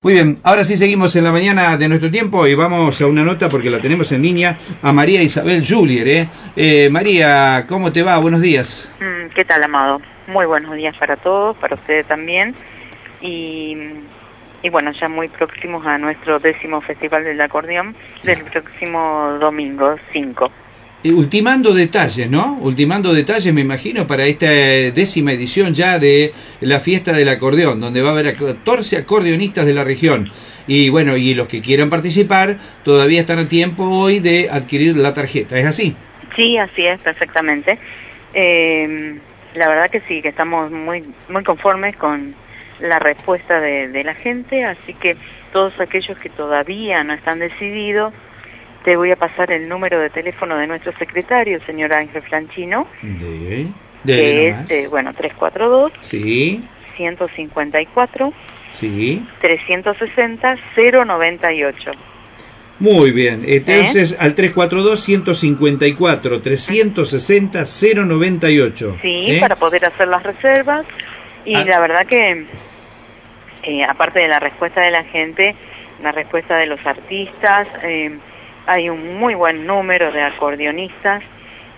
Muy bien, ahora sí seguimos en la mañana de nuestro tiempo y vamos a una nota porque la tenemos en línea a María Isabel Julier. ¿eh? Eh, María, ¿cómo te va? Buenos días. Mm, ¿Qué tal, Amado? Muy buenos días para todos, para ustedes también. Y, y bueno, ya muy próximos a nuestro décimo Festival del Acordeón del próximo domingo 5. Y ultimando detalles, ¿no? Ultimando detalles, me imagino, para esta décima edición ya de la fiesta del acordeón, donde va a haber 14 acordeonistas de la región. Y bueno, y los que quieran participar todavía están a tiempo hoy de adquirir la tarjeta, ¿es así? Sí, así es, perfectamente. Eh, la verdad que sí, que estamos muy, muy conformes con la respuesta de, de la gente, así que todos aquellos que todavía no están decididos, te voy a pasar el número de teléfono de nuestro secretario, señor Ángel Flanchino, De, que es, eh, bueno, 342 Sí, 154 sí. 360 098. Muy bien, ¿Eh? entonces al 342-154-360-098. Sí, ¿eh? para poder hacer las reservas. Y Ah. la verdad que, eh, aparte de la respuesta de la gente, la respuesta de los artistas, eh, hay un muy buen número de acordeonistas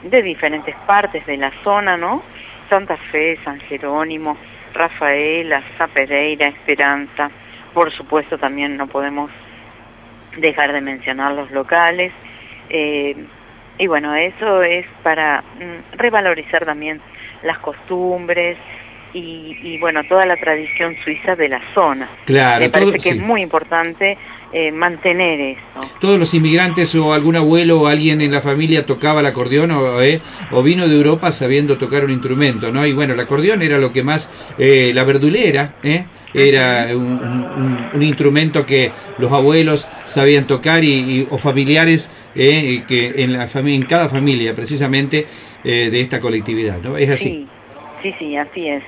de diferentes partes de la zona, ¿no? Santa Fe, San Jerónimo, Rafaela, Sa Pereira, Esperanza. Por supuesto también no podemos dejar de mencionar los locales. Eh, y bueno, eso es para mm, revalorizar también las costumbres y, y, bueno, toda la tradición suiza de la zona. Claro, Me parece todo- que sí. es muy importante eh, mantener eso. Todos los inmigrantes o algún abuelo o alguien en la familia tocaba el acordeón o, eh, o vino de Europa sabiendo tocar un instrumento, ¿no? Y bueno, el acordeón era lo que más, eh, la verdulera, ¿eh? Era un, un- un instrumento que los abuelos sabían tocar y, y- o familiares eh, que en, la en cada familia precisamente eh, de esta colectividad, ¿no? Es así. Sí, sí, sí, así es.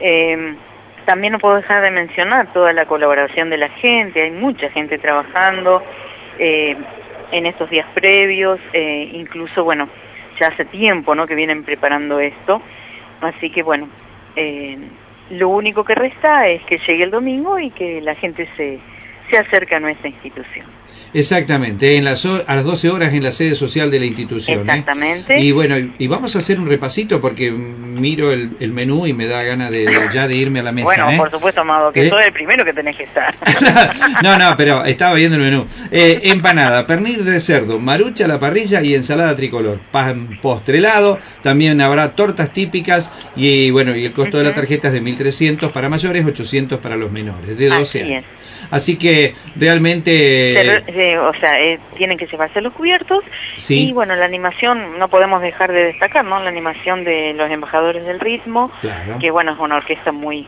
Eh, también no puedo dejar de mencionar toda la colaboración de la gente, hay mucha gente trabajando eh, en estos días previos, eh, incluso, bueno, ya hace tiempo ¿no? que vienen preparando esto, así que bueno, eh, lo único que resta es que llegue el domingo y que la gente se, se acerque a nuestra institución. Exactamente, en las, a las 12 horas en la sede social de la institución. ¿eh? Exactamente. Y bueno, y, vamos a hacer un repasito porque miro el, el menú y me da ganas de, de ya de irme a la mesa. bueno, ¿eh? por supuesto, Amado, que ¿Eh? sos el primero que tenés que estar. no, no, pero estaba viendo el menú. Eh, empanada, pernil de cerdo, marucha a la parrilla y ensalada tricolor. Pan postrelado, también habrá tortas típicas y bueno, y el costo de la tarjeta es de 1.300 para mayores, 800 para los menores, de 12 Así años. es. Así que realmente... Pero, eh, o sea, eh, tienen que llevarse los cubiertos Sí. y bueno, la animación no podemos dejar de destacar, ¿no? La animación de los embajadores del ritmo, Claro. que bueno, es una orquesta muy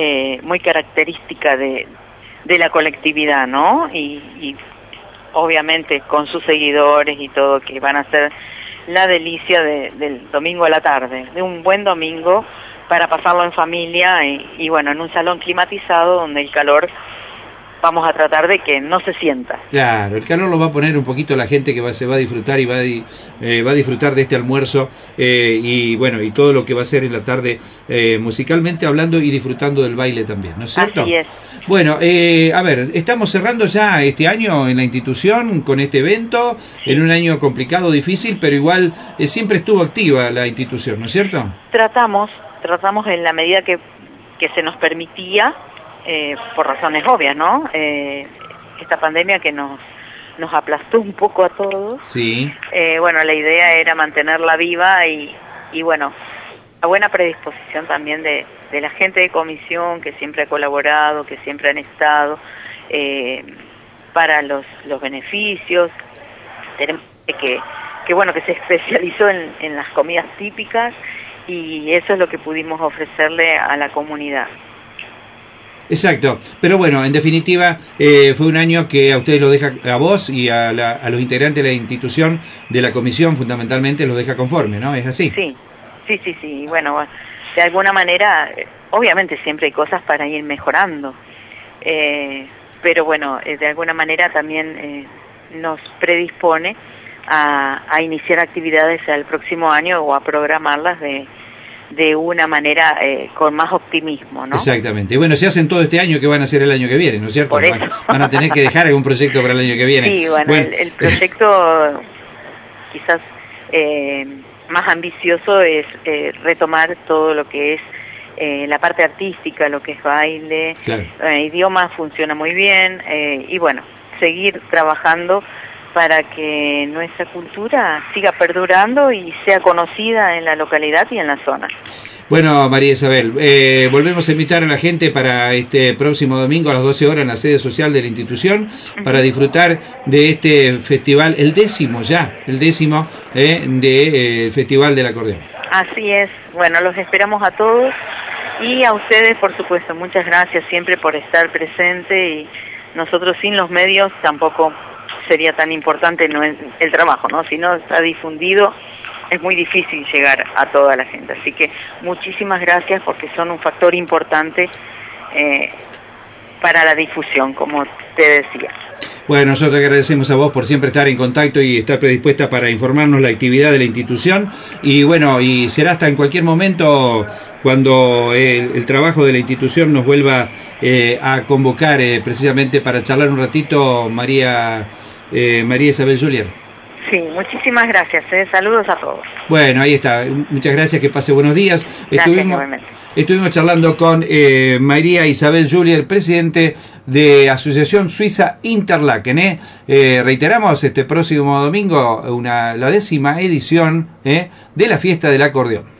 eh, muy característica de, de la colectividad, ¿no? Y, y obviamente con sus seguidores y todo, que van a ser la delicia de- del domingo a la tarde, de un buen domingo para pasarlo en familia y, y bueno, en un salón climatizado donde el calor vamos a tratar de que no se sienta. Claro, el calor lo va a poner un poquito la gente que va, se va a disfrutar y va a, eh, va a disfrutar de este almuerzo eh, y bueno, y todo lo que va a ser en la tarde eh, musicalmente hablando y disfrutando del baile también, ¿no es cierto? Así es. Bueno, eh, a ver, estamos cerrando ya este año en la institución con este evento, en un año complicado, difícil, pero igual eh, siempre estuvo activa la institución, ¿no es cierto? Tratamos, tratamos en la medida que, que se nos permitía, eh, por razones obvias, ¿no? Eh, esta pandemia que nos, nos aplastó un poco a todos. Sí, Eh, bueno, la idea era mantenerla viva y, y bueno, la buena predisposición también de, de la gente de comisión que siempre ha colaborado, que siempre han estado eh, para los, los beneficios. Tenemos que, que bueno, que se especializó en, en las comidas típicas y eso es lo que pudimos ofrecerle a la comunidad. Exacto. Pero bueno, en definitiva, eh, fue un año que a ustedes lo deja, a vos y a, la- a los integrantes de la institución, de la comisión fundamentalmente, los deja conforme, ¿no? Es así. Sí, sí, sí, sí. Bueno, de alguna manera, obviamente siempre hay cosas para ir mejorando, eh, pero bueno, eh, de alguna manera también eh, nos predispone a, a iniciar actividades al próximo año o a programarlas de, de una manera eh, con más optimismo, ¿no? Exactamente. Bueno, se hacen todo este año, que van a hacer el año que viene, ¿no es cierto? Por eso. Van, a tener que dejar algún proyecto para el año que viene. Sí, bueno, El, proyecto quizás eh, más ambicioso es eh, retomar todo lo que es eh, la parte artística, lo que es baile, Claro. eh, idioma funciona muy bien eh, y bueno, seguir trabajando para que nuestra cultura siga perdurando y sea conocida en la localidad y en la zona. Bueno, María Isabel, eh, volvemos a invitar a la gente para este próximo domingo a las 12 horas en la sede social de la institución para disfrutar de este festival, el décimo ya, el décimo eh, del Festival del Acordeón. Así es, bueno, los esperamos a todos y a ustedes, por supuesto, muchas gracias siempre por estar presente y nosotros sin los medios tampoco sería tan importante no el, el trabajo, ¿no? Si no está difundido es muy difícil llegar a toda la gente. Así que muchísimas gracias porque son un factor importante eh, para la difusión, como te decía. Bueno, nosotros agradecemos a vos por siempre estar en contacto y estar predispuesta para informarnos la actividad de la institución. Y bueno, y será hasta en cualquier momento cuando el, el trabajo de la institución nos vuelva eh, a convocar eh, precisamente para charlar un ratito, María, eh, María Isabel Julier. Sí, muchísimas gracias. eh. Saludos a todos. Bueno, ahí está. Muchas gracias, que pase buenos días. Gracias, Estuvimos, estuvimos charlando con eh, María Isabel Julier, presidente de Asociación Suiza Interlaken. ¿eh? Eh, reiteramos, este próximo domingo, una, la décima edición ¿eh? de la fiesta del acordeón.